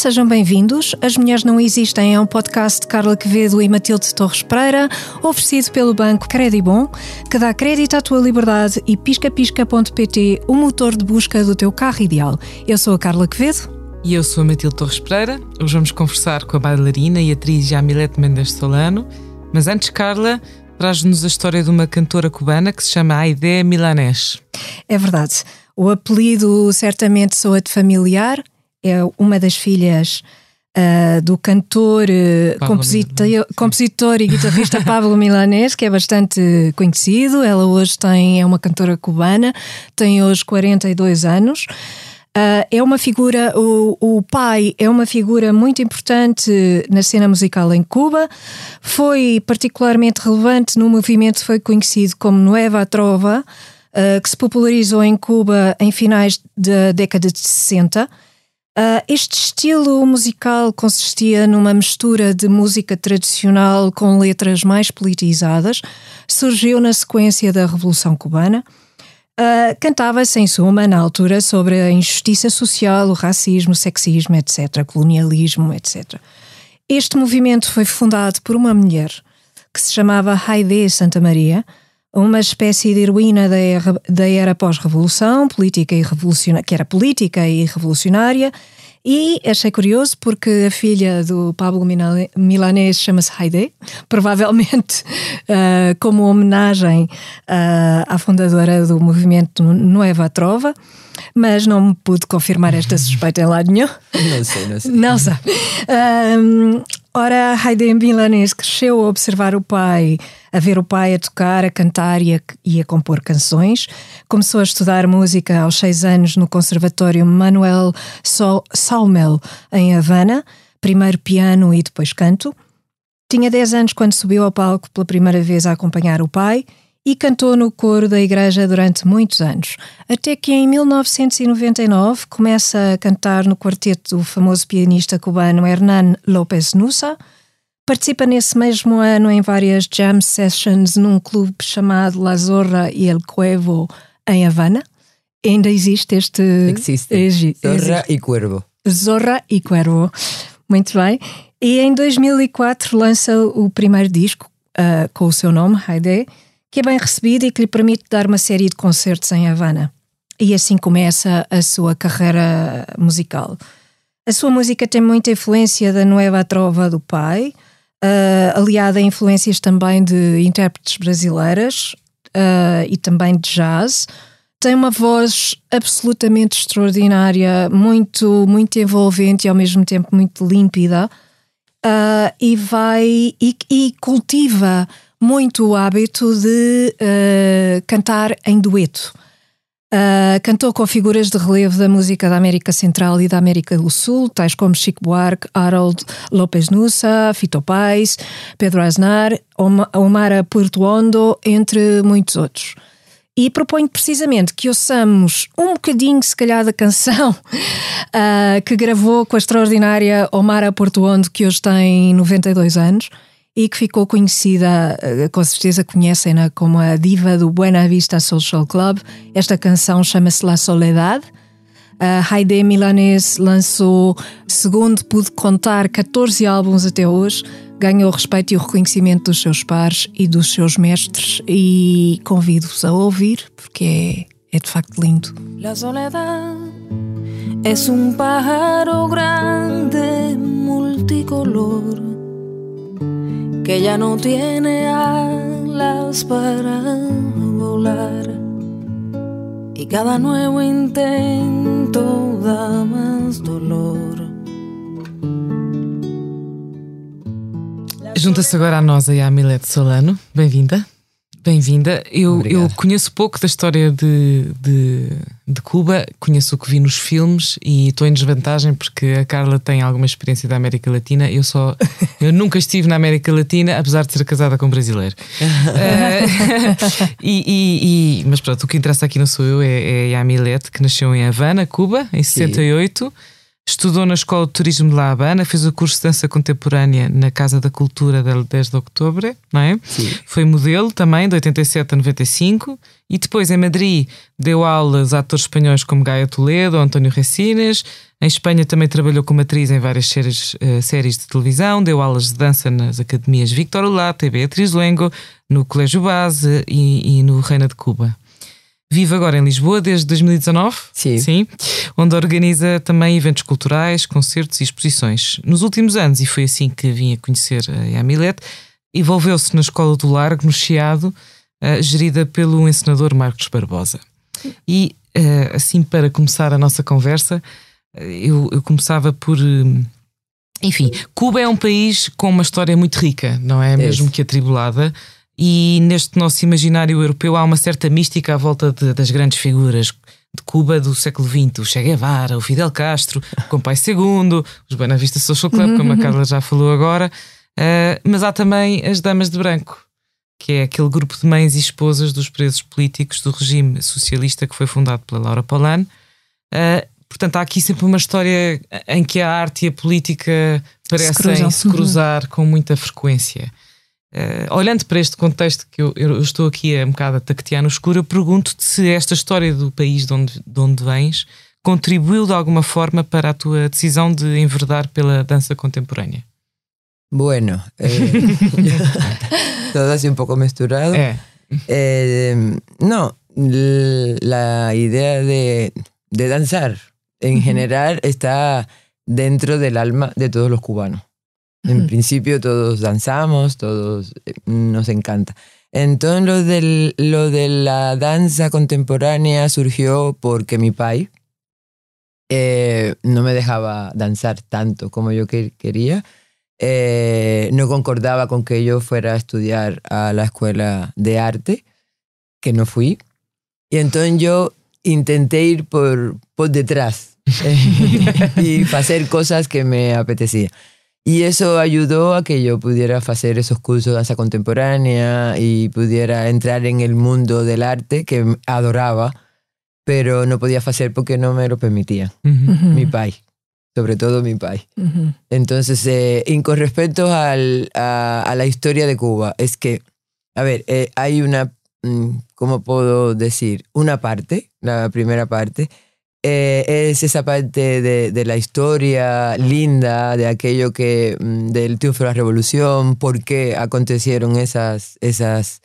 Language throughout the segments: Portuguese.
sejam bem-vindos. As Mulheres Não Existem é um podcast de Carla Quevedo e Matilde Torres Pereira, oferecido pelo banco Credibon, que dá crédito à tua liberdade e piscapisca.pt, o motor de busca do teu carro ideal. Eu sou a Carla Quevedo. E eu sou a Matilde Torres Pereira. Hoje vamos conversar com a bailarina e atriz Jamilete Mendes Solano. Mas antes, Carla, traz-nos a história de uma cantora cubana que se chama Aide Milanés. É verdade. O apelido certamente soa-te familiar é uma das filhas uh, do cantor, uh, compositor, compositor e guitarrista Pablo Milanés, que é bastante conhecido. Ela hoje tem, é uma cantora cubana, tem hoje 42 anos. Uh, é uma figura, o, o pai é uma figura muito importante na cena musical em Cuba, foi particularmente relevante no movimento foi conhecido como Nueva Trova, uh, que se popularizou em Cuba em finais da década de 60 Uh, este estilo musical consistia numa mistura de música tradicional com letras mais politizadas, surgiu na sequência da Revolução Cubana. Uh, Cantava-se, em suma, na altura, sobre a injustiça social, o racismo, o sexismo, etc., colonialismo, etc. Este movimento foi fundado por uma mulher que se chamava Haide Santa Maria, uma espécie de heroína da era, da era pós-revolução, política e revolucionária, que era política e revolucionária, e achei curioso porque a filha do Pablo Milanês chama-se Heide, provavelmente uh, como homenagem uh, à fundadora do movimento Nueva Trova, mas não me pude confirmar esta suspeita em lado nenhum. Não sei, não sei. Não sei. Uh, ora, Heide Milanês cresceu a observar o pai a ver o pai a tocar, a cantar e a, e a compor canções. Começou a estudar música aos seis anos no Conservatório Manuel Salmel, em Havana, primeiro piano e depois canto. Tinha 10 anos quando subiu ao palco pela primeira vez a acompanhar o pai e cantou no coro da igreja durante muitos anos, até que em 1999 começa a cantar no quarteto do famoso pianista cubano Hernán López Nusa, Participa nesse mesmo ano em várias jam sessions num clube chamado La Zorra e El Cuevo em Havana. Ainda existe este. Existe. Existe. Zorra e Cuervo. Zorra e Cuervo. Muito bem. E em 2004 lança o primeiro disco uh, com o seu nome, Haide, que é bem recebido e que lhe permite dar uma série de concertos em Havana. E assim começa a sua carreira musical. A sua música tem muita influência da Nueva Trova do pai, uh, aliada a influências também de intérpretes brasileiras uh, e também de jazz. Tem uma voz absolutamente extraordinária, muito, muito envolvente e ao mesmo tempo muito límpida. Uh, e vai e, e, cultiva muito o hábito de cantar em dueto. Uh, cantou com figuras de relevo da música da América Central e da América do Sul, tais como Chico Buarque, Harold López Nussa, Fito Pais, Pedro Aznar, Omar Portuondo, entre muitos outros. E proponho precisamente que ouçamos um bocadinho, se calhar, da canção uh, que gravou com a extraordinária Omar Portuondo, que hoje tem 92 anos e que ficou conhecida, eh, com certeza conhecem-na como a diva do Buena Vista Social Club. Esta canção chama-se La Soledad. A Haide Milanese lançou, segundo pude contar, 14 álbuns até hoje. Ganhou o respeito e o reconhecimento dos seus pares e dos seus mestres e convido-vos a ouvir porque é, é de facto lindo. La soledad es un pájaro grande multicolor que ya no tiene alas para volar y cada nuevo intento da más dolor. Junta-se agora a nós aí a Milete Solano. Bem-vinda. Bem-vinda. Eu, eu conheço pouco da história de, de, de, Cuba, conheço o que vi nos filmes e estou em desvantagem porque a Carla tem alguma experiência da América Latina. Eu só eu nunca estive na América Latina, apesar de ser casada com um brasileiro. uh, e, e, e, mas pronto, o que interessa aqui não sou eu, é, é a Amilete, que nasceu em Havana, Cuba, em 68. Sim. Estudou na Escola de Turismo de La Habana, fez o curso de dança contemporânea na Casa da Cultura del 10 de Outubro, não é? Sim. Foi modelo também, de 87 a 95, e depois em Madrid deu aulas a atores espanhóis como Gaia Toledo, António Recines. Em Espanha também trabalhou como atriz em várias séries, uh, séries de televisão, deu aulas de dança nas academias Victor Olata e Beatriz Luengo, no Colégio Base e, e no Reina de Cuba. Vive agora em Lisboa desde 2019, sim. sim, onde organiza também eventos culturais, concertos e exposições. Nos últimos anos, e foi assim que vim a conhecer a Yamilet, envolveu-se na Escola do Largo, no Chiado, uh, gerida pelo encenador Marcos Barbosa. E uh, assim, para começar a nossa conversa, eu, eu começava por. Enfim, Cuba é um país com uma história muito rica, não é? Mesmo que atribulada e neste nosso imaginário europeu há uma certa mística à volta de, das grandes figuras de Cuba do século XX, o Che Guevara, o Fidel Castro, o Compai II, os Buena Vista Social Club, como a. Carla já falou agora, uh, mas há também as Damas de Branco, que é aquele grupo de mães e esposas dos presos políticos do regime socialista que foi fundado pela Laura Polan. Uh, portanto, há aqui sempre uma história em que a arte e a política parecem se, se cruzar com muita frequência. Uh, olhando para este contexto que eu, eu, estou aqui a um bocado a tactear no escuro, eu pergunto-te se esta história do país de onde, de onde vens contribuiu de alguma forma para a tua decisão de enverdar pela dança contemporânea. Bueno, eh, todo así un poco misturado. Eh. Eh, no, la idea de, de danzar en uh -huh. general está dentro del alma de todos los cubanos. En principio todos danzamos, todos eh, nos encanta. Entonces lo, del, lo de la danza contemporánea surgió porque mi pai eh, no me dejaba danzar tanto como yo quería. Eh, no concordaba con que yo fuera a estudiar a la escuela de arte, que no fui. Y entonces yo intenté ir por, por detrás y hacer cosas que me apetecía. Y eso ayudó a que yo pudiera hacer esos cursos de danza contemporánea y pudiera entrar en el mundo del arte que adoraba, pero no podía hacer porque no me lo permitía mi país, sobre todo mi país. Entonces, eh, con respecto al, a, la historia de Cuba, es que, a ver, eh, hay una, mm, ¿cómo puedo decir? Una parte, la primera parte, eh, es esa parte de, de, la historia linda, de aquello que, mm, del triunfo de la revolución, por qué acontecieron esas, esas,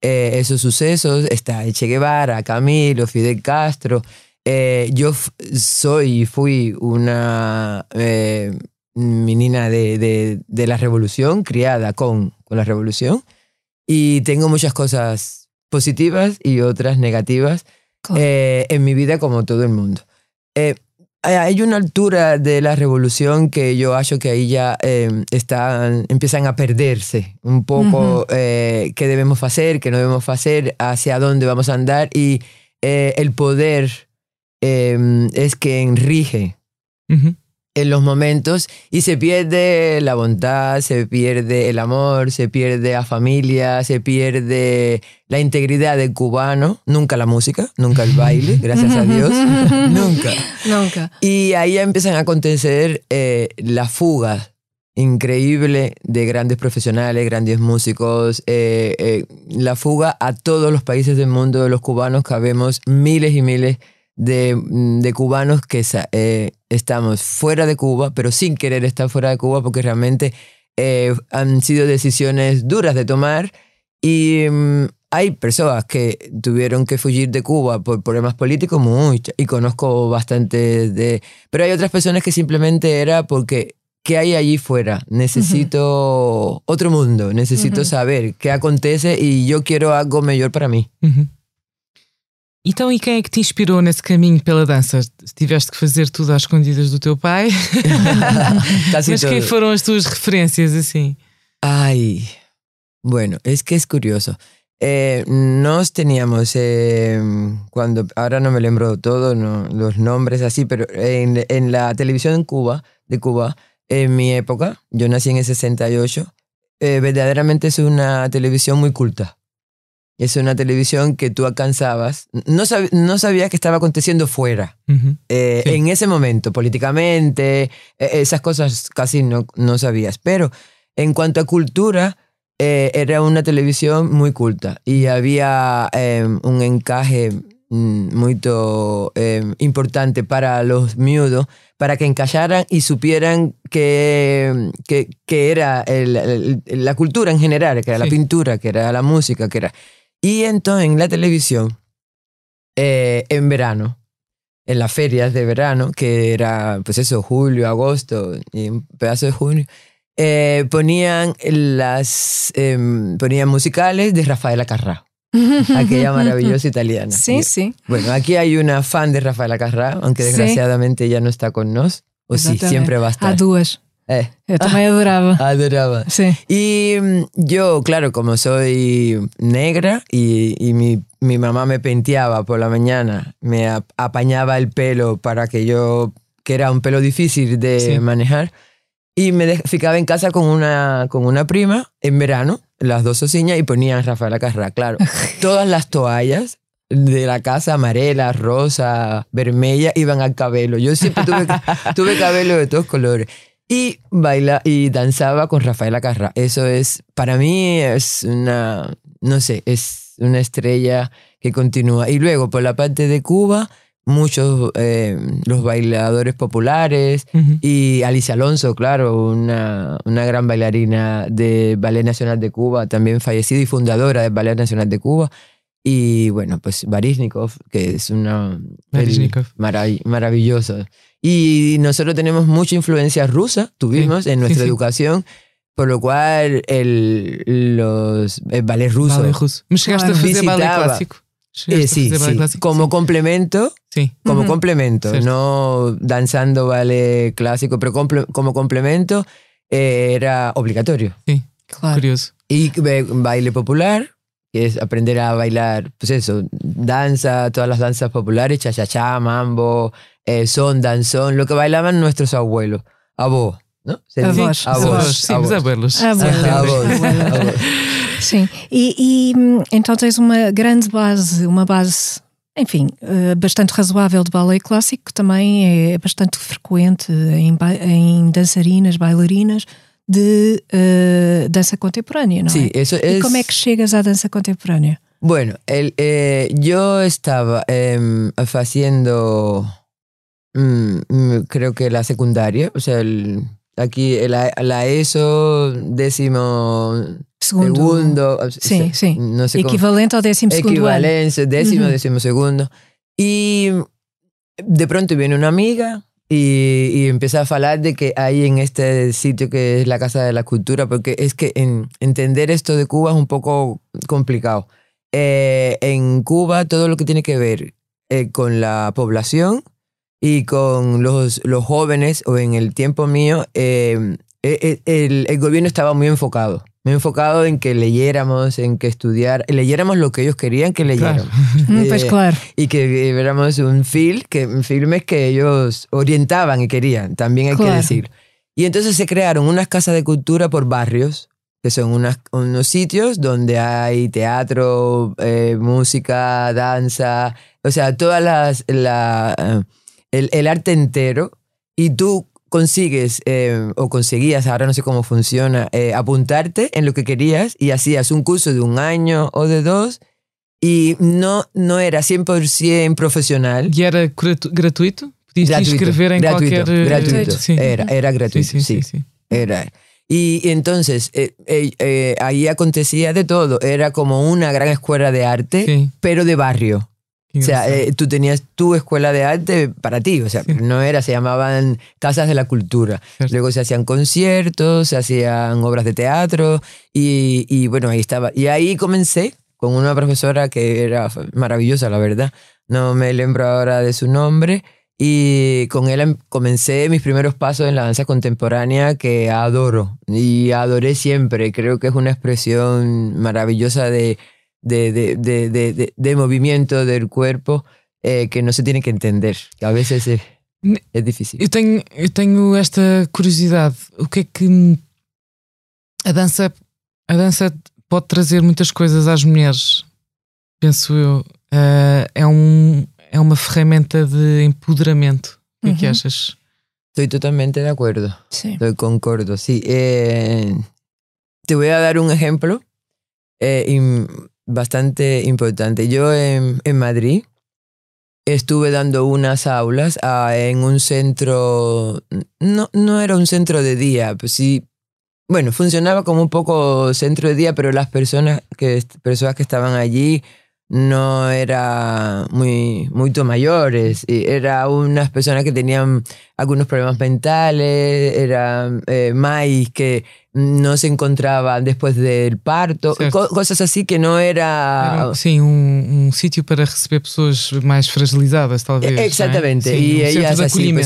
eh, esos sucesos. Está Che Guevara, Camilo, Fidel Castro. Eh, yo soy y fui una menina de, de, de, la revolución, criada con, con la revolución, y tengo muchas cosas positivas y otras negativas eh, en mi vida como todo el mundo. Eh, hay una altura de la revolución que yo acho que ahí ya eh, están, empiezan a perderse un poco qué debemos hacer, qué no debemos hacer, hacia dónde vamos a andar y el poder es quien rige en los momentos y se pierde la bondad, se pierde el amor, se pierde la familia, se pierde la integridad del cubano, nunca la música, nunca el baile, gracias a Dios, nunca. Nunca. Y ahí empiezan a acontecer eh, la fuga increíble de grandes profesionales, grandes músicos, eh, eh, la fuga a todos los países del mundo de los cubanos, que habemos miles y miles de, mm, de cubanos que eh, estamos fuera de Cuba, pero sin querer estar fuera de Cuba porque realmente eh, han sido decisiones duras de tomar y mm, hay personas que tuvieron que fugir de Cuba por problemas políticos, muchas, y conozco bastante de... Pero hay otras personas que simplemente era porque ¿qué hay allí fuera? Necesito otro mundo, necesito saber qué acontece y yo quiero algo mejor para mí. Então, e quem é que te inspirou nesse caminho pela dança? Tiveste que fazer tudo às escondidas do teu pai? Mas quem foram as tuas referências assim? Ay, bueno, es que es curioso. Eh, nos teníamos, eh, cuando, ahora no me lembro todo, no, los nombres así, pero en, en, la televisión en Cuba, de Cuba, en mi época, yo nací en el 68, eh, verdaderamente es una televisión muy culta. Es una televisión que tú alcanzabas, no, no sabías que estaba aconteciendo fuera, eh, en ese momento, políticamente, e, esas cosas casi no, no sabías. Pero en cuanto a cultura, eh, era una televisión muy culta. Y había em, un encaje mm, muy em, importante para los miudos, para que encajaran y supieran que, que, era la cultura en general, que era la pintura, que era la música, que era... Y entonces en la televisión, eh, en verano, en las ferias de verano, que era, pues eso, julio, agosto y un pedazo de junio, eh, ponían las em, ponían musicales de Rafaela Carrà, aquella maravillosa italiana. Sí, sí. Bueno, aquí hay una fan de Rafaela Carrà, aunque desgraciadamente ya no está con nos. O sí, siempre va a estar. A duas. Eh. Yo también adoraba. Adoraba. Sí. Y mm, yo, claro, como soy negra y, y mi, mi, mamá me penteaba por la mañana, me apañaba el pelo para que yo, que era un pelo difícil de manejar, y me ficaba en casa con una, con una prima en verano, las dos ociñas, y ponían Rafaela Carrà, claro. Todas las toallas de la casa, amarela, rosa, vermella, iban al cabello. Yo siempre tuve, tuve cabello de todos colores. Y baila y danzaba con Rafaela Carrà. Eso es, para mí es una, no sé, es una estrella que continúa. Y luego, por la parte de Cuba, muchos eh, los bailadores populares y Alicia Alonso, claro, una, una, gran bailarina de Ballet Nacional de Cuba, también fallecida y fundadora del Ballet Nacional de Cuba. Y bueno, pues Baryshnikov, que es una... maravilloso. Y nosotros tenemos mucha influencia rusa, tuvimos en nuestra educación. Por lo cual, el, los, el ballet ruso. Ballet ruso. Me llegaste a ballet clásico. Eh, sí, sí. Como complemento. Sí. Como complemento. No danzando ballet clásico, pero como complemento eh, era obligatorio. Sí, curioso. Y baile popular, que es aprender a bailar, pues eso, danza, todas las danzas populares, cha-cha-cha, mambo, eh, son, danzón, lo que bailaban nuestros abuelos. A vos, ¿no? a vos. A vos. Sim, a abuelos. A vos. Sim, e, e então tens uma grande base, uma base, enfim, eh, bastante razoável de ballet clássico, que também é bastante frequente em, em dançarinas, bailarinas de uh, dança contemporânea, não sí, é? Eso es... E como é que chegas à dança contemporânea? Bueno, el, eh, yo estaba eh, haciendo, mm, creo que la secundaria, o sea, el, aquí la, la ESO décimo segundo, segundo sí, sí. No sé equivalente cómo, al décimo segundo equivalencia, décimo, uh -huh. décimo segundo. Y de pronto viene una amiga y, y, empieza a hablar de que hay en este sitio que es la Casa de la Cultura, porque es que en, entender esto de Cuba es un poco complicado. Eh, en Cuba todo lo que tiene que ver eh, con la población y con los, los jóvenes, o en el tiempo mío, eh, eh, eh, el, el, gobierno estaba muy enfocado. Muy enfocado en que leyéramos, en que estudiar, leyéramos lo que ellos querían que leyéramos. Claro. pues claro. Y que viéramos un film, que, filmes que ellos orientaban y querían, también hay claro. que decir. Y entonces se crearon unas casas de cultura por barrios, que son unas, unos sitios donde hay teatro, eh, música, danza, o sea, todas las... La, el, el arte entero y tú consigues eh, o conseguías, ahora no sé cómo funciona, eh, apuntarte en lo que querías y hacías un curso de un año o de dos y no, no era 100% profesional. ¿Y era gratuito? ¿Podías gratuito, escribir en gratuito, cualquier... Gratuito, sí. era, era gratuito, sí, sí, sí, Era. Y, y entonces eh, eh, ahí acontecía de todo, era como una gran escuela de arte, pero de barrio. O sea, eh, tú tenías tu escuela de arte para ti, o sea, sí. no era, se llamaban casas de la cultura. Cierto. Luego se hacían conciertos, se hacían obras de teatro y, y, bueno, ahí estaba. Y ahí comencé con una profesora que era maravillosa, la verdad. No me lembro ahora de su nombre. Y con él comencé mis primeros pasos en la danza contemporánea que adoro y adoré siempre. Creo que es una expresión maravillosa de de, de, de, de, de movimiento del cuerpo eh, que não se tem que entender, que às vezes é, é difícil. Eu tenho, eu tenho esta curiosidade. O que é que a dança, a dança pode trazer muitas coisas às mulheres penso eu. Uh, é, um, é uma ferramenta de empoderamento. O que, é que achas? Estoy totalmente de acuerdo. Sí. Estoy concordo, sí. Eh, te voy a dar un ejemplo eh, bastante importante. Yo en, en Madrid estuve dando unas aulas ah, en un centro, no, no era un centro de día, pues sí, bueno, funcionaba como un poco centro de día, pero las personas que, personas que estaban allí no era muy, mayores, y era unas personas que tenían algunos problemas mentales, era eh, más que no se encontraban después del parto, Certo. co- cosas así que no era... Era, sim, um, um sítio para receber pessoas mais fragilizadas, talvez. não é? Exactamente, Sim, y um de así, pues,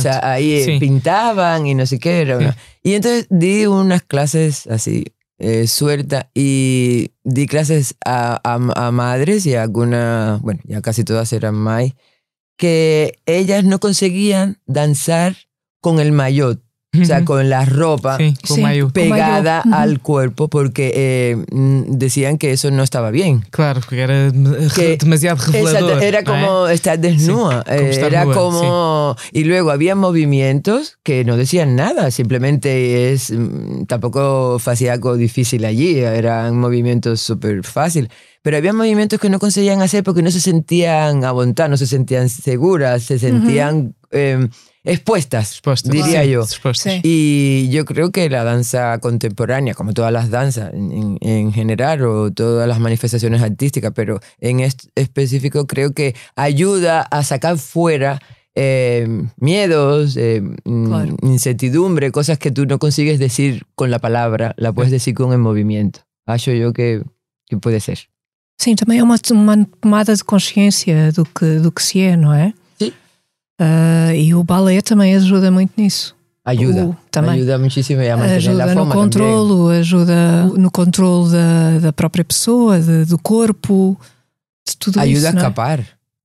y no sé qué. Era una- Y entonces di unas clases así, eh, suelta, y di clases a, a- a madres y a algunas, bueno, ya casi todas eran más, que ellas no conseguían danzar con el maillot, o sea, con la ropa Sim. o maio. pegada Ujú. al cuerpo, porque eh, mm, decían que eso no estaba bien. Claro, porque era Que- demasiado revelador. Exacto, era como estar desnuda. como eh, estar era nua, como. Y luego había movimientos que no decían nada, simplemente es. mm, Tampoco hacía algo difícil allí, eran movimientos súper fáciles. Pero había movimientos que no conseguían hacer porque no se sentían aguantar, no se sentían seguras, se sentían eh, expuestas, Resposta. diría Sim, yo. resposta. Sí. Y yo creo que la danza contemporánea, como todas las danzas en, en- en general o todas las manifestaciones artísticas, pero en este específico creo que ayuda a sacar fuera eh, miedos, eh, mm, Claro. incertidumbre, cosas que tú no consigues decir con la palabra, la puedes decir con el movimiento. Acho yo que, que puede ser. Sim, também é uma, uma tomada de consciência do que, do que se é, não é? Sim. Ah, e o balé também ajuda muito nisso. Ayuda. Uh, também. ayuda muchísimo y a mantener Ajuda no forma controlo, ajuda no controlo da, da própria pessoa, de- do corpo, de tudo Ayuda a isso. não é? escapar.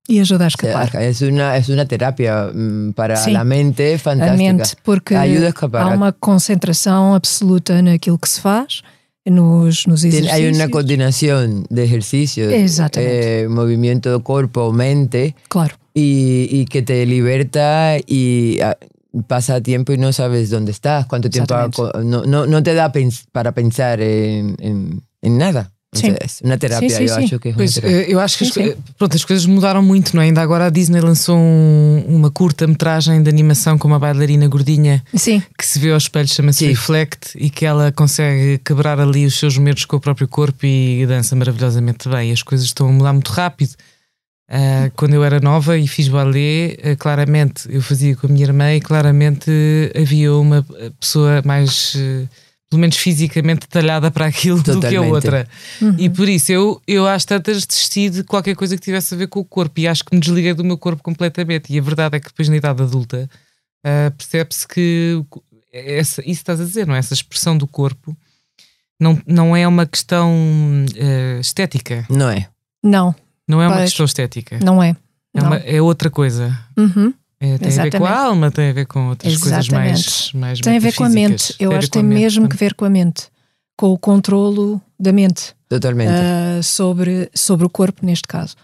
E ajuda a O escapar. Es una, es una terapia mm, para Sí. la mente fantástica. a mente, porque Ajuda a escapar. há uma concentração absoluta naquilo que se faz, nos, nos. Hay una coordinación de ejercicios, eh, movimiento cuerpo, mente, Claro, y, y que te liberta y ah, pasa tiempo y no sabes dónde estás, cuánto tiempo no, no, no te da pens- para pensar en, en, en nada. Sí. sea, es una terapia, sí, yo sí. acho que es una Pois, eh, eu acho que as, Sim, sim. eh, pronto, as coisas mudaram muito, não é? Ainda agora a Disney lançou um- uma curta-metragem de animação com uma bailarina gordinha sim, que se vê ao espelho, chama-se Sim. Reflect, e que ela consegue quebrar ali os seus medos com o próprio corpo e dança maravilhosamente bem. As coisas estão a mudar muito rápido. Ah, quando eu era nova e fiz balé, ah, claramente eu fazia com a minha irmã e claramente eh, havia uma pessoa mais, pelo menos fisicamente, talhada para aquilo do que a Totalmente. outra. Uhum. E por isso eu, eu às tantas desisti de qualquer coisa que tivesse a ver com o corpo e acho que me desliguei do meu corpo completamente. E a verdade é que depois na idade adulta ah, percebe-se que essa, isso estás a dizer, não é? Essa expressão do corpo não, não é uma questão ah, estética. No es. não, Não é uma Pois. questão estética. não é. É, Não. uma- é outra coisa. Uhum. É, tem a ver com a Exatamente. alma, tem a ver com outras coisas mais, Exatamente. mais Tem a ver com a mente. Eu acho que tem mesmo que portanto. ver com a mente, com o controlo da mente. Totalmente. ah, sobre, sobre o corpo, neste caso.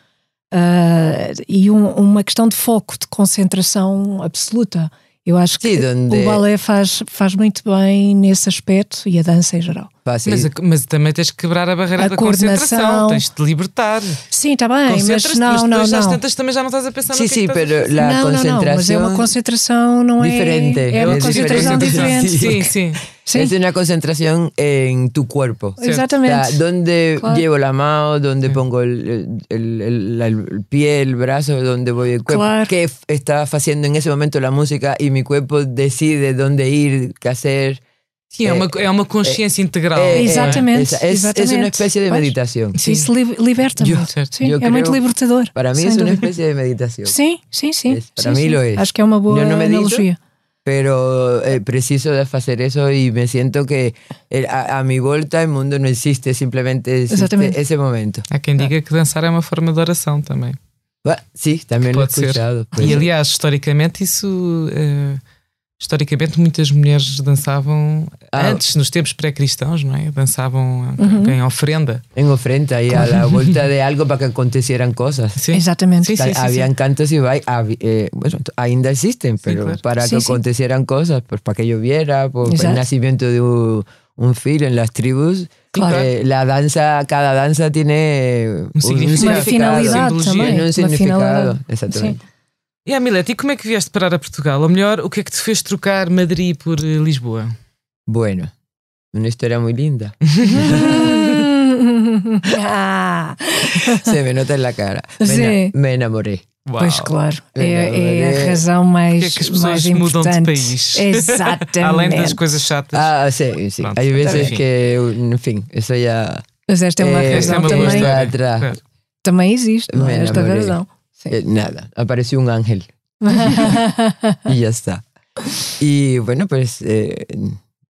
Ah, e um- uma questão de foco, de concentração absoluta. Eu acho que donde- o balé faz, faz muito bem nesse aspecto e a dança em geral. Mas, mas também tens que quebrar a barreira A da coordenação. concentração, tens de te libertar. Sim, está bem, mas não, não, depois às não. tantas também já não estás a pensar Sí, no que é que estás a não, não, não, mas é uma concentração, não é? diferente. É uma É concentração diferente. diferente. Sim, sim. Sim, es una concentración en tu cuerpo. O exatamente. sea, dónde Claro. llevo la mano, dónde Sí. pongo el, el- el- el pie, el brazo, dónde voy el cuerpo, Claro. qué está haciendo en ese momento la música y mi cuerpo decide dónde ir, qué hacer. Sim, é, uma, é uma consciência integral. Eh, eh, Exatamente, es exatamente. una especie de meditación. Sim, Isso li- liberta Yo- muito. Sim, yo é muito libertador. Para mí sem es una dúvida. especie de meditación. Sim, sim, sim. Es- para sim, mí sim. lo es. Acho que é uma boa Eu não medito. analogia. Pero eh, preciso de hacer eso y me siento que el- a, a mi vuelta el mundo no existe, simplemente existe ese momento. Há quem diga que dançar é uma forma de oração também. Ah, sí, también lo he escuchado. pues. E aliás, historicamente, isso eh, historicamente muitas mulheres dançavam ah. antes, nos tempos pré-cristãos, não é? Dançavam uhum. em ofrenda. Em ofrenda e a la volta de algo para que acontecieran coisas. Sim. Exatamente. Sim, sim, Habían sim, cantos e vai, eh, bueno, ainda existen, pero claro. para que acontecieran cosas, pues para que lloviera, por el nacimiento de un, un filho en las tribus. Claro. Eh, la danza, cada danza tiene un, significado, una finalidad también. Un significado, exactamente. E a Milete, e como é que vieste parar a Portugal? Ou melhor, o que é que te fez trocar Madrid por eh, Lisboa? Bueno, uma história muito linda. Se me nota na cara. Me, Sim. me enamorei. Uau. Pois claro, é, é, a razão mais, que é que as pessoas mudam de país? Exatamente. Além das coisas chatas. Ah, sim, sim. Há vezes que, enfim, isso já. Mas esta é uma é, razão é uma também. Claro. Também existe, não é esta razão. Eh, nada, apareció un ángel. y ya está. Y bueno, pues eh,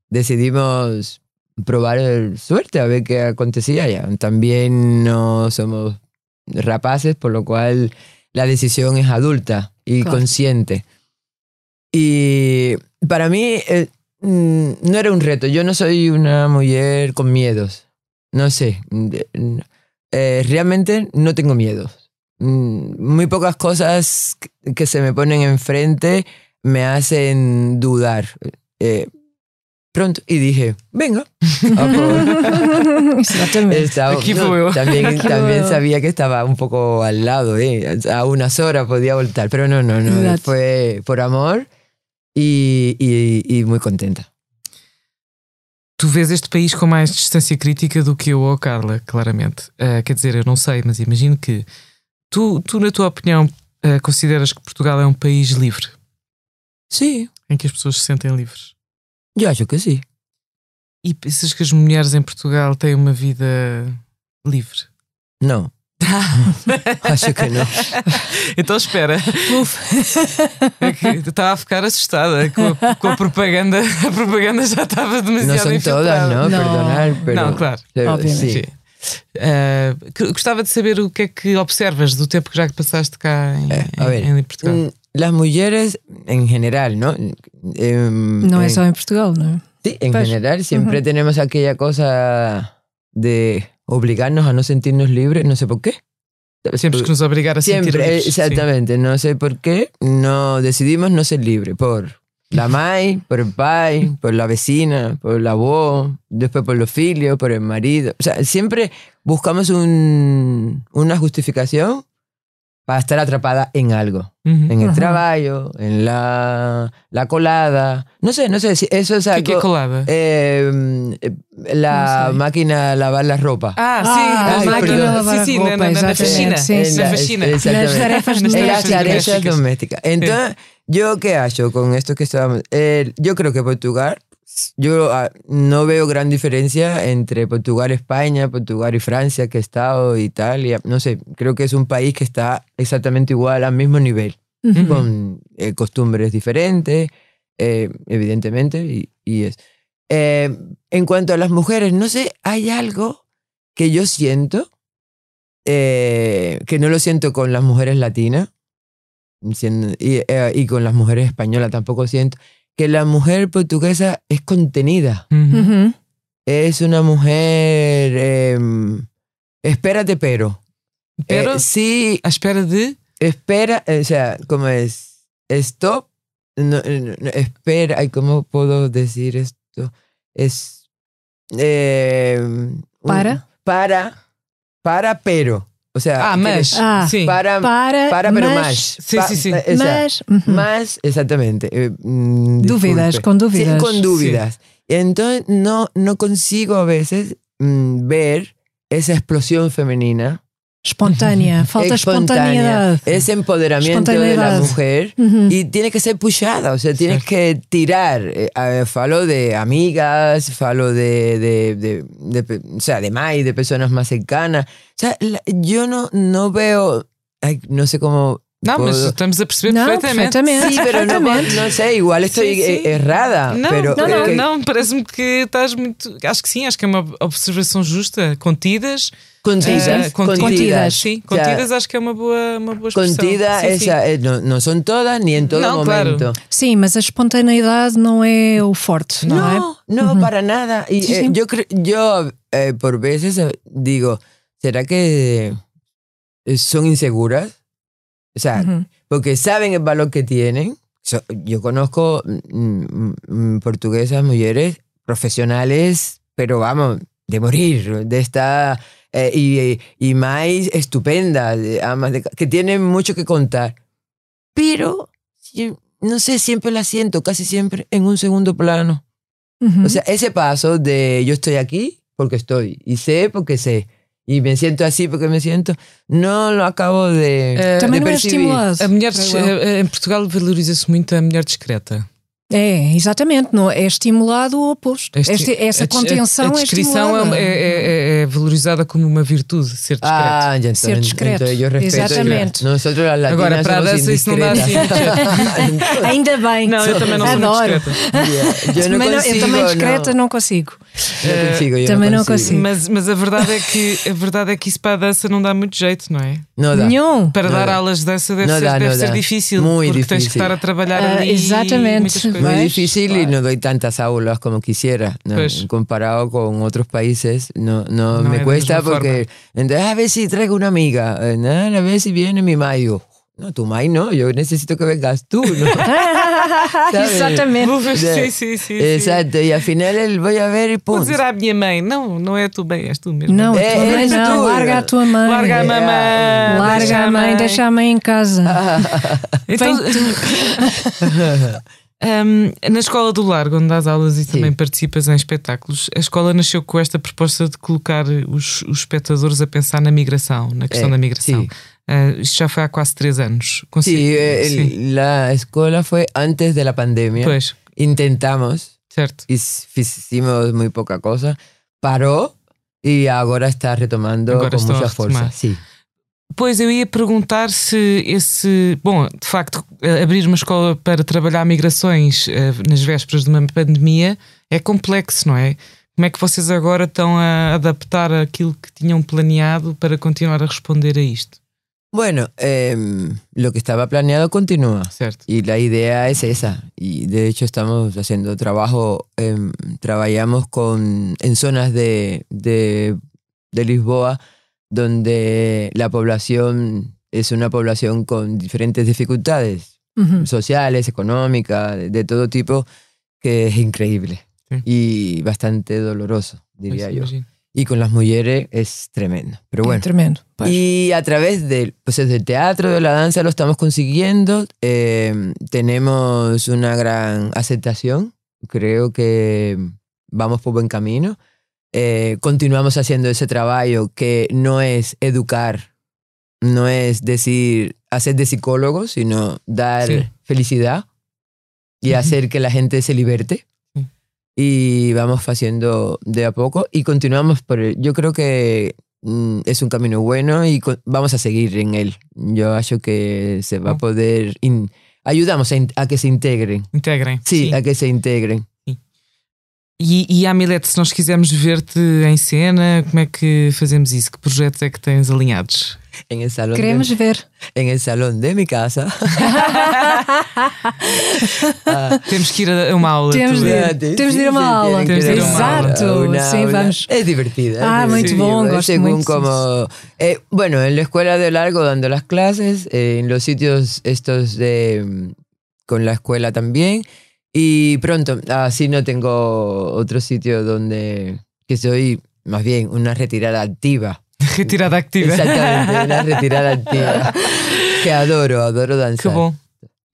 decidimos probar suerte a ver qué acontecía. Ya. También no somos rapaces, por lo cual la decisión es adulta y consciente. Y para mí eh, mm, no era un reto. Yo no soy una mujer con miedos. No sé. realmente no tengo miedos. Mm, muy pocas cosas que se me ponen enfrente me hacen dudar. Eh, pronto, y dije, venga. Estaba, también, también sabía que estaba un poco al lado, eh, a unas horas podía voltar, pero no, no, no, fue por amor y, y, y muy contenta. Tu vês este país com mais distância crítica do que eu ou a Carla, claramente. Uh, quer dizer, eu não sei, mas imagino que Tu, tu na tua opinião, uh, consideras que Portugal é um país livre? Sim. Em que as pessoas se sentem livres? Eu acho que sim. E pensas que as mulheres em Portugal têm uma vida livre? Não. Acho que não. então espera. É estava a ficar assustada com a, com a, propaganda. A propaganda já estava demasiado Não são todas, não, não. perdonar. Pero, não, claro. Obviamente. Sim. Uh, gostava de saber o que é que observas do tempo que já passaste cá em, eh, ver, em, Portugal. Mm, las mujeres en general, ¿no? Eh, no es solo en Portugal, ¿no? Sí, en pues, general siempre uh -huh. tenemos aquella cosa de obligarnos a no sentirnos libres, no sé por qué. Siempre que nos obligar a siempre, sentir libres. Exactamente, sí. no sé por qué no decidimos no ser libres, por la mai, por el pai, por la vecina, por la voz, después por los filios, por el marido. O sea, siempre buscamos un, una justificación para estar atrapada en algo. Uh -huh. En el uh -huh. trabajo, en la, la, colada. No sé, no sé si eso es algo. ¿Qué, qué colada? Eh, la no máquina de lavar la ropa. Ah, sí, ah, la máquina de lavar sí, sí, ropa. Sí, sí, na, na faxina. Sí, sí. Na faxina. Las tarefas domésticas. Las tarefas domésticas. Entonces, ¿yo qué hago con esto que estábamos? Eh, yo creo que Portugal yo ah, no veo gran diferencia entre Portugal, España, Portugal y Francia, que he estado, Italia. No sé, creo que es un país que está exactamente igual al mismo nivel, con eh, costumbres diferentes, eh, evidentemente, y, y es. Eh, en cuanto a las mujeres, no sé, hay algo que yo siento, que no lo siento con las mujeres latinas, y, y con las mujeres españolas tampoco siento que la mujer portuguesa es contenida. Es una mujer. Em, espérate, pero. Pero. Eh, sí. Espera de. Espera, o sea, como es. Stop. No, espera. ¿Cómo puedo decir esto? Es. Em, para. para. Para, pero. O sea, ah, mas. Ah, sí. para, para, para, pero más. Sí, sí, sí. O más, uh -huh. más, exactamente. Eh, mm, dúvidas, con dúvidas. Sí, con dúvidas. Sí. Entonces, no, no consigo a veces mm, ver esa explosión femenina Espontánea, falta espontaneidad. Es empoderamiento de la mujer uh -huh. y tiene que ser puxada, o sea, tienes que tirar. Eh, falo de amigas, falo de, de, de, de, o sea, de más, de personas más cercanas. O sea, la, yo no, no veo, ay, no sé cómo Não, mas estamos a perceber não, perfeitamente. perfeitamente. Sí, pero no, no sé, igual estoy Sí, sí. errada. Não, pero não, não, que- não, parece-me que estás muito. Acho que sim, acho que é uma observação justa. Contidas. Contidas, eh, conti- contidas. Sim, O sea, contidas acho que é uma boa, uma boa expressão. Contida, Sim, sim. esa, eh, no, no son todas ni en todo claro. momento. Sim, mas a espontaneidade não é o forte, não, é? No, no, para nada. Y Sí, eh, yo yo eh, por veces eh, digo, ¿será que son inseguras? O sea, Uhum. porque saben el valor que tienen. Yo conozco mm, mm, mm, portuguesas mujeres profesionales, pero vamos, de morir, de estar eh, y, y más estupendas, de amas de que tienen mucho que contar. Pero, no sé, siempre la siento, casi siempre en un segundo plano. O sea, ese paso de yo estoy aquí porque estoy y sé porque sé y me siento así porque me siento, no lo acabo de, Eh, Também de não é percibir. estimulado. A mulher, eh, em Portugal valoriza-se muito a mulher discreta. É, exatamente, não é estimulado o oposto. Este- Este- essa a contenção a, a é descrição estimulada. é, é- é- é valorizada como uma virtude, ser discreto. Ah, ya Ser discreto. respeto. Exatamente. Agora, para a dança isso não dá assim. Ainda bem. Não, eu também não sou Adoro. discreta. no Também não- consigo, eu também discreta no. não consigo. No consigo, yo Também não consigo. consigo. Mas, mas a verdade é que a verdade é que isso para a dança não dá muito jeito, não é? No da. Nenhum. Para Não dar dá. aulas de dança deve Não ser, dá, deve não ser dá. difícil, Muito porque tens que difícil. estar a trabalhar Ah, ali exatamente. Coisas. Muy ¿Ves? difícil y no doy tantas aulas como quisiera. ¿no? Pues. Comparado con otros países, no, no, No me es cuesta forma. porque entonces a ver si traigo una amiga, eh, no, a ver si viene mi. Digo, no, tu mai no, yo necesito que vengas tú. ¿no? Exatamente. Vou É. sim, sim, sim, sim. Exacto, y al final él voy a ver y Vou punto. dizer à minha mãe: não, não é tu bem, és tu mesmo. Não, É, tua é mãe isso não. tudo. Larga a tua mãe. Larga a mamãe. Larga deixa a mãe, deixa a mãe em casa. Então, Hum, na Escola do Largo, onde dás aulas e também participas em espetáculos, a escola nasceu com esta proposta de colocar os, os espectadores a pensar na migração, na questão É, da migração. sim. Ah, isto já foi há quase três anos. Consigo- Sí, eh, sim. la escuela fue antes de la pandemia. Pois, Intentamos, certo. hic- hicimos muy poca cosa, paró y ahora está retomando Ahora con está a mucha retomar. fuerza. Sí. Pois eu ia perguntar se esse. Bom, de facto, eh, abrir uma escola para trabalhar migrações eh, nas vésperas de uma pandemia é complexo, não é? Como é que vocês agora estão a adaptar aquilo que tinham planeado para continuar a responder a isto? Bueno, em, lo que estaba planeado continúa. Certo? Y la idea es esa. Y de hecho estamos haciendo trabajo, em, trabajamos con, en zonas de, de, de Lisboa donde la población es una población con diferentes dificultades sociales, económicas, de, de todo tipo, que es increíble Sí. y bastante doloroso, diría yo. Y con las mujeres es tremendo. Pero bueno. tremendo. Y a través del, pues del teatro, de la danza, lo estamos consiguiendo. Eh, tenemos una gran aceptación. Creo que vamos por buen camino. Eh, continuamos haciendo ese trabajo que no es educar, no es decir, hacer de psicólogo, sino dar Sí. felicidad y hacer que la gente se liberte. Sí. Y vamos haciendo de a poco y continuamos por el- Yo creo que mm, es un camino bueno y vamos a seguir en él. Yo acho que se va a Oh. poder... in- ayudamos a, a que se integren. Integrem. Sí, Sim. a que se integren. E, e Amilete, se nós quisermos ver-te em cena, como é que fazemos isso? Que projetos é que tens alinhados? Salón, Queremos de, ver. el salón de mi casa. Ah, Temos que ir a uma aula. Temos de ir. Gratis, Temos de ir a uma aula. Temos de ir a uma aula. Exato. Una Sim, vamos. Es divertida. Ah, bon, es gosto según mucho. como... eh, bueno, en la escuela de largo dando las clases, eh, en los sitios estos de... mm, con la escuela también. Y pronto, así no tengo otro sitio donde... que soy más bien una retirada activa. Retirada activa. Exactamente, una retirada activa. Que adoro, adoro danzar. Que bom.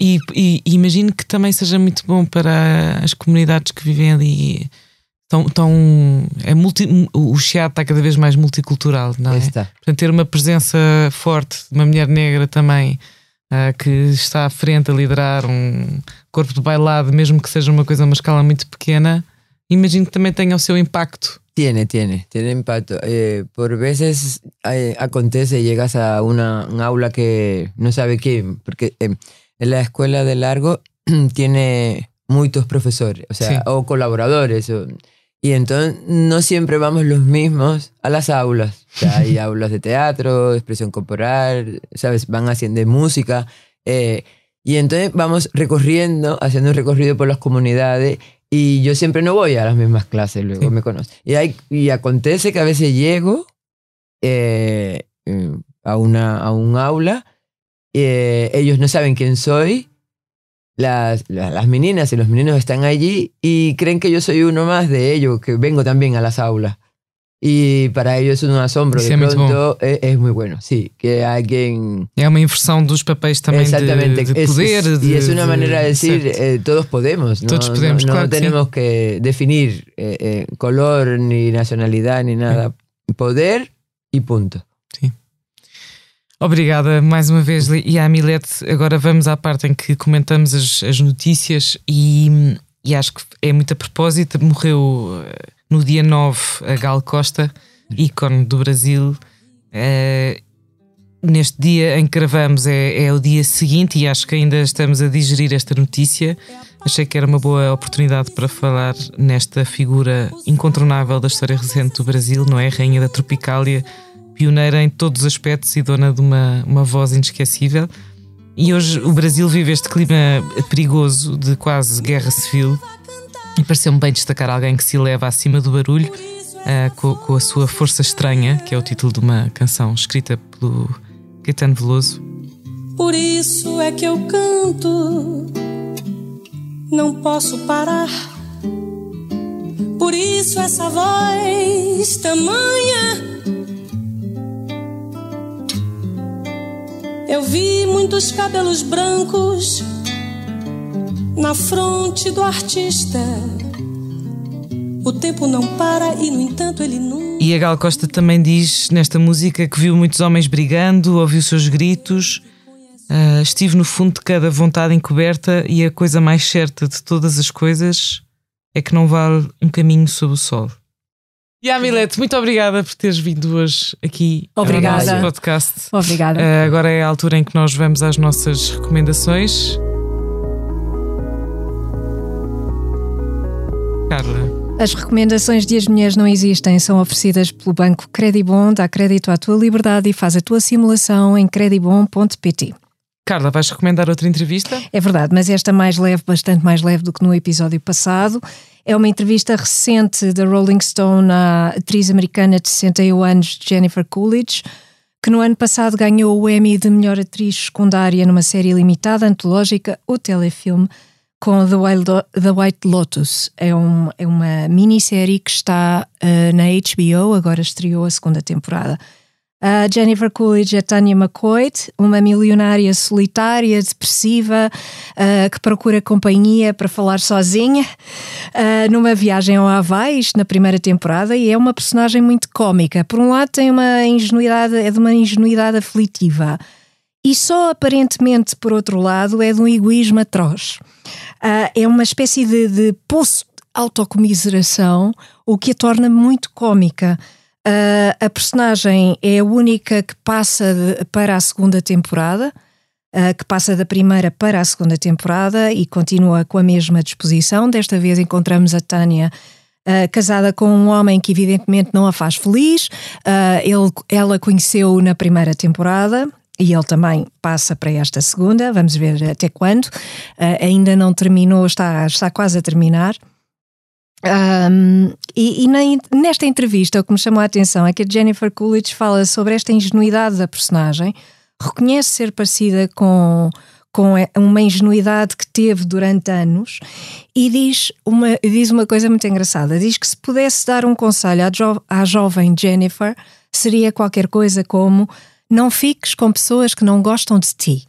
E, e- e imagino que também seja muito bom para as comunidades que vivem ali. Tão, tão, é multi, o Chiado está cada vez mais multicultural, não é? Está. Portanto, ter uma presença forte de uma mulher negra também ah, que está à frente a liderar um corpo de bailado, mesmo que seja uma coisa a uma escala muito pequena, imagino que também tenha o seu impacto. Tiene, tiene, tiene impacto. Eh, por veces eh, acontece, llegas a una, un aula que no sabe quién, porque eh, en la escuela de largo tiene muchos profesores, o sea, Sí. o colaboradores. o- y entonces no siempre vamos los mismos a las aulas. O sea, hay aulas de teatro, de expresión corporal, ¿sabes? Van haciendo música. eh, y entonces vamos recorriendo, haciendo un recorrido por las comunidades. Y yo siempre no voy a las mismas clases, luego Sí. me conocen. Y, hay, y acontece que a veces llego eh, eh, a, una, a un aula, eh, ellos no saben quién soy, las, la- las meninas y los meninos están allí y creen que yo soy uno más de ellos, que vengo también a las aulas. Y para ellos es un asombro, Isso de é muito pronto es, es muy bueno, sí, que alguien... É uma inversão dos papéis também de, Exactamente, de es- poder. es- de- y es una de- manera de decir, certo. eh, todos podemos, ¿no? Todos podemos, no, no claro que sí. tenemos que definir eh, eh, color, ni nacionalidad, ni nada. Poder y punto. Obrigada mais uma vez, e à Milete. Agora vamos à parte em que comentamos as, as notícias e, e acho que é muito a propósito. Morreu eh, no dia 9 a Gal Costa, ícone do Brasil. Eh, neste dia em que gravamos é, é o dia seguinte e acho que ainda estamos a digerir esta notícia. Achei que era uma boa oportunidade para falar nesta figura incontornável da história recente do Brasil, não é? Rainha da Tropicália, pioneira em todos os aspectos e dona de uma, uma voz inesquecível. E hoje o Brasil vive este clima perigoso de quase guerra civil. E pareceu-me bem destacar alguém que se eleva acima do barulho ah, com, com a sua força estranha, que é o título de uma canção escrita pelo Caetano Veloso. Por isso é que eu canto, não posso parar. Por isso essa voz tamanha. Eu vi muitos cabelos brancos na fronte do artista. O tempo não para e, no entanto, ele nunca. E a Gal Costa também diz nesta música que viu muitos homens brigando, ouviu seus gritos, ah, estive no fundo de cada vontade encoberta e a coisa mais certa de todas as coisas é que não vale um caminho sob o sol. E Milete, muito obrigada por teres vindo hoje aqui Obrigada. ao nosso podcast. Obrigada. Ah, agora é a altura em que nós vamos às nossas recomendações. Carla. As recomendações de As Mulheres Não Existem são oferecidas pelo banco Credibon, dá crédito à tua liberdade e faz a tua simulação em credibon.pt. Carla, vais recomendar outra entrevista? É verdade, mas esta mais leve, bastante mais leve do que no episódio passado. É uma entrevista recente da Rolling Stone à atriz americana de 61 anos, Jennifer Coolidge, que no ano passado ganhou o Emmy de melhor atriz secundária numa série limitada, antológica ou telefilme com The, Wild, The White Lotus. É, um, é uma minissérie que está uh, na HBO, agora estreou a segunda temporada. A Jennifer Coolidge é Tanya McCoy, uma milionária solitária, depressiva, uh, que procura companhia para falar sozinha, uh, numa viagem ao Havaí, na primeira temporada, e é uma personagem muito cómica. Por um lado, tem uma ingenuidade, é de uma ingenuidade aflitiva, e só aparentemente, por outro lado, é de um egoísmo atroz. Uh, é uma espécie de, de poço de autocomiseração, o que a torna muito cómica. Uh, a personagem é a única que passa de, para a segunda temporada, uh, que passa da primeira para a segunda temporada e continua com a mesma disposição. Desta vez encontramos a Tânia uh, casada com um homem que evidentemente não a faz feliz. ele, ela conheceu na primeira temporada. E ele também passa para esta segunda, vamos ver até quando. ainda não terminou, está, está quase a terminar. Um, e, e na, nesta entrevista o que me chamou a atenção é que a Jennifer Coolidge fala sobre esta ingenuidade da personagem, reconhece ser parecida com, com uma ingenuidade que teve durante anos e diz uma, diz uma coisa muito engraçada: diz que se pudesse dar um conselho à, jo, à jovem Jennifer, seria qualquer coisa como não fiques com pessoas que não gostam de ti.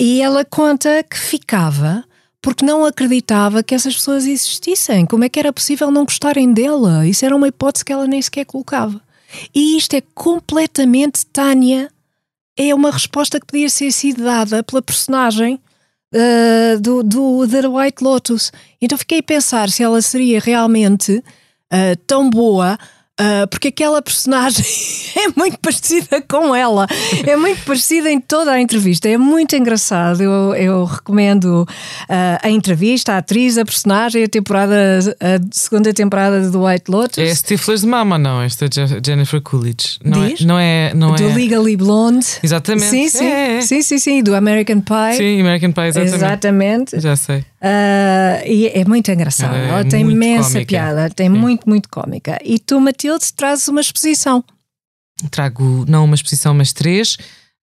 e ela conta que ficava porque não acreditava que essas pessoas existissem. Como é que era possível não gostarem dela? Isso era uma hipótese que ela nem sequer colocava. E isto é completamente Tânia. É uma resposta que podia ser sido dada pela personagem uh, do, do The White Lotus. Então fiquei a pensar se ela seria realmente uh, tão boa Uh, porque aquela personagem é muito parecida com ela, é muito parecida em toda a entrevista, é muito engraçado. Eu, eu recomendo uh, a entrevista, a atriz, a personagem, a temporada, a segunda temporada do White Lotus. É Stiflers Mama, não? Esta é Jennifer Coolidge. Não Diz? é? Não é, não do é... Legally Blonde. Exatamente. Sim, sim, é, é. sim, sim, sim, do American Pie. Sim, American Pie, exatamente. Exatamente. Já sei. Uh, e é muito engraçada. Ela é Ela tem imensa cómica. piada, tem muito, muito cómica. E tu, Matilde, trazes uma exposição. Trago não uma exposição, mas três.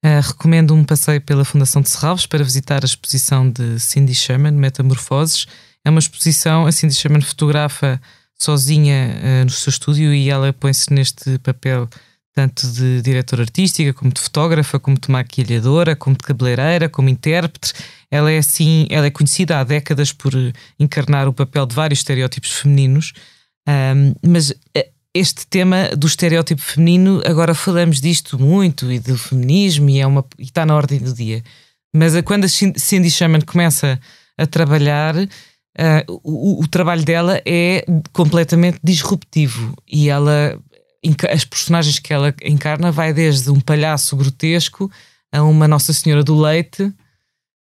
Uh, recomendo um passeio pela Fundação de Serralves para visitar a exposição de Cindy Sherman, Metamorfoses. É uma exposição, a Cindy Sherman fotografa sozinha uh, no seu estúdio e ela põe-se neste papel tanto de diretora artística, como de fotógrafa, como de maquilhadora, como de cabeleireira, como intérprete. Ela é assim, ela é conhecida há décadas por encarnar o papel de vários estereótipos femininos, um, mas eh, este tema do estereótipo feminino, agora falamos disto muito e do feminismo e, é uma, e está na ordem do dia. Mas eh, quando a Cindy Sherman começa a trabalhar, uh, o, o trabalho dela é completamente disruptivo e ela as personagens que ela encarna vai desde um palhaço grotesco a uma Nossa Senhora do Leite.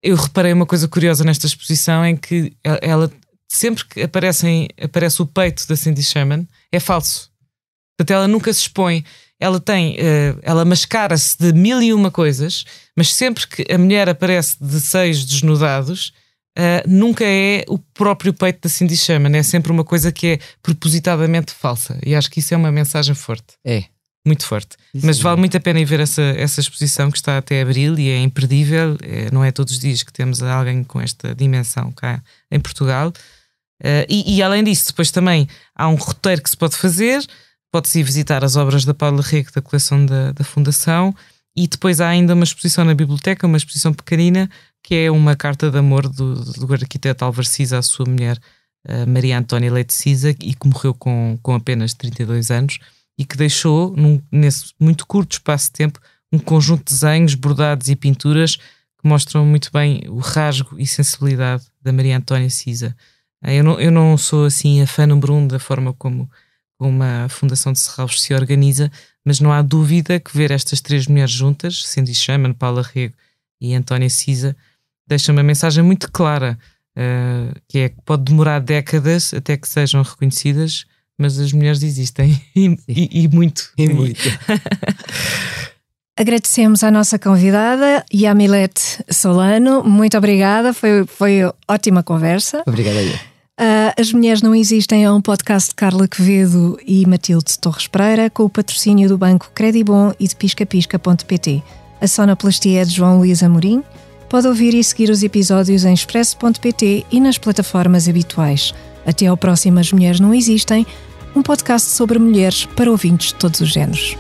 Eu reparei uma coisa curiosa nesta exposição em que ela sempre que aparecem, aparece o peito da Cindy Sherman é falso. Portanto, ela nunca se expõe. Ela tem, uh, ela mascara-se de mil e uma coisas, mas sempre que a mulher aparece de seios desnudados, Uh, nunca é o próprio peito da Cindy Sherman, é sempre uma coisa que é propositadamente falsa. E acho que isso é uma mensagem forte. É. Muito forte. Isso Mas é. vale muito a pena ir ver essa, essa exposição que está até abril e é imperdível. É, não é todos os dias que temos alguém com esta dimensão cá em Portugal. Uh, e, e, além disso, depois também há um roteiro que se pode fazer. Pode-se ir visitar as obras da Paula Rego, da coleção da, da Fundação. E depois há ainda uma exposição na biblioteca, uma exposição pequenina, que é uma carta de amor do, do arquiteto Álvaro Cisa à sua mulher uh, Maria Antónia Leite Cisa, e que morreu com, com apenas 32 anos, e que deixou, num, nesse muito curto espaço de tempo, um conjunto de desenhos, bordados e pinturas que mostram muito bem o rasgo e sensibilidade da Maria Antónia Cisa. Uh, eu, não, eu não sou assim a fã número um da forma como, como a Fundação de Serralves se organiza, mas não há dúvida que ver estas três mulheres juntas, Cindy Sherman, Paula Rego e Antónia Cisa, deixa uma mensagem muito clara, uh, que é que pode demorar décadas até que sejam reconhecidas, mas as mulheres existem e, e, e muito. E muito. Agradecemos à nossa convidada, Yamilete Solano. Muito obrigada, foi, foi ótima conversa. Obrigada eu. Uh, As Mulheres Não Existem é um podcast de Carla Quevedo e Matilde Torres Pereira, com o patrocínio do Banco Credibon e de piscapisca.pt. A sonoplastia é de João Luís Amorim. Pode ouvir e seguir os episódios em expresso.pt e nas plataformas habituais. Até ao próximo As Mulheres Não Existem, um podcast sobre mulheres para ouvintes de todos os géneros.